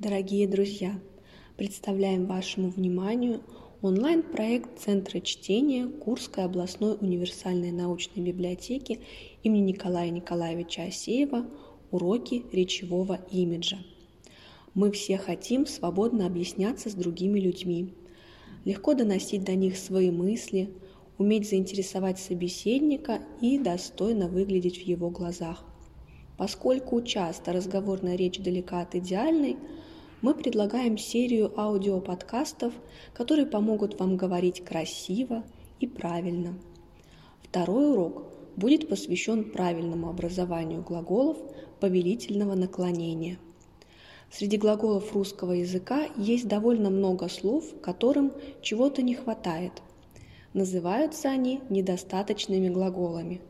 Дорогие друзья, представляем вашему вниманию онлайн-проект Центра чтения Курской областной универсальной научной библиотеки имени Николая Николаевича Асеева «Уроки речевого имиджа». Мы все хотим свободно объясняться с другими людьми, легко доносить до них свои мысли, уметь заинтересовать собеседника и достойно выглядеть в его глазах. Поскольку часто разговорная речь далека от идеальной, мы предлагаем серию аудиоподкастов, которые помогут вам говорить красиво и правильно. Второй урок будет посвящен правильному образованию глаголов повелительного наклонения. Среди глаголов русского языка есть довольно много слов, которым чего-то не хватает. Называются они недостаточными глаголами.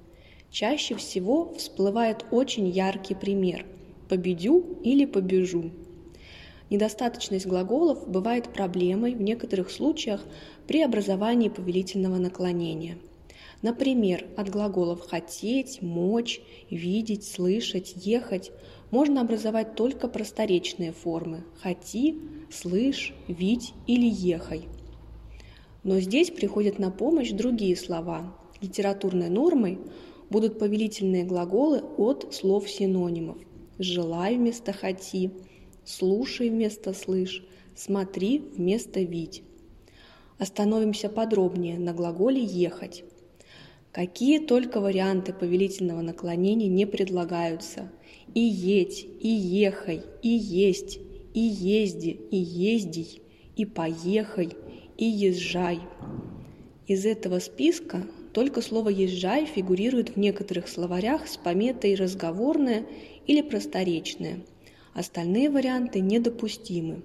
Чаще всего всплывает очень яркий пример – «победю» или «побежу». Недостаточность глаголов бывает проблемой в некоторых случаях при образовании повелительного наклонения. Например, от глаголов «хотеть», «мочь», «видеть», «слышать», «ехать» можно образовать только просторечные формы «хоти», «слышь», «видь» или «ехай». Но здесь приходят на помощь другие слова. Литературной нормой будут повелительные глаголы от слов-синонимов «желай» вместо «хоти», слушай вместо слышь, смотри вместо видь. Остановимся подробнее на глаголе «ехать». Какие только варианты повелительного наклонения не предлагаются. И едь, и ехай, и есть, и езди, и ездий, и поехай, и езжай. Из этого списка только слово «езжай» фигурирует в некоторых словарях с пометой «разговорное» или «просторечное», Остальные варианты недопустимы.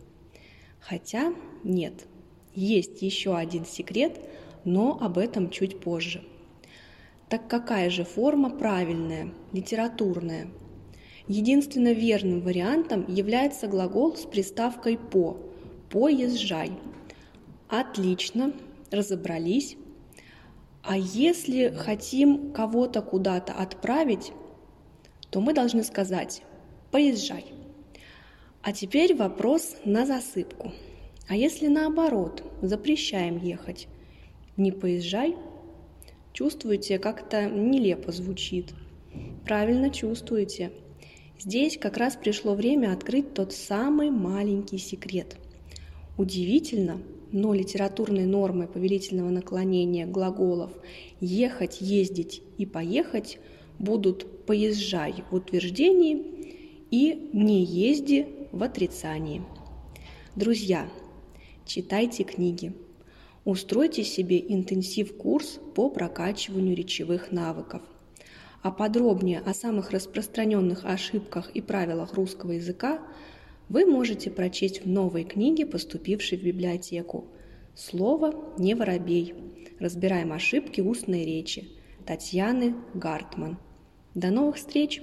Хотя нет, есть еще один секрет, но об этом чуть позже. Так какая же форма правильная, литературная? Единственно верным вариантом является глагол с приставкой «по» – «поезжай». Отлично, разобрались. А если хотим кого-то куда-то отправить, то мы должны сказать «поезжай». А теперь вопрос на засыпку. А если наоборот, запрещаем ехать? Не поезжай? Чувствуете, как-то нелепо звучит. Правильно чувствуете. Здесь как раз пришло время открыть тот самый маленький секрет. Удивительно, но литературной нормой повелительного наклонения глаголов «ехать», «ездить» и «поехать» будут «поезжай» в утверждении и «не езди» в отрицании. Друзья, читайте книги. Устройте себе интенсив-курс по прокачиванию речевых навыков. А подробнее о самых распространенных ошибках и правилах русского языка вы можете прочесть в новой книге, поступившей в библиотеку «Слово не воробей. Разбираем ошибки устной речи» Татьяны Гартман. До новых встреч!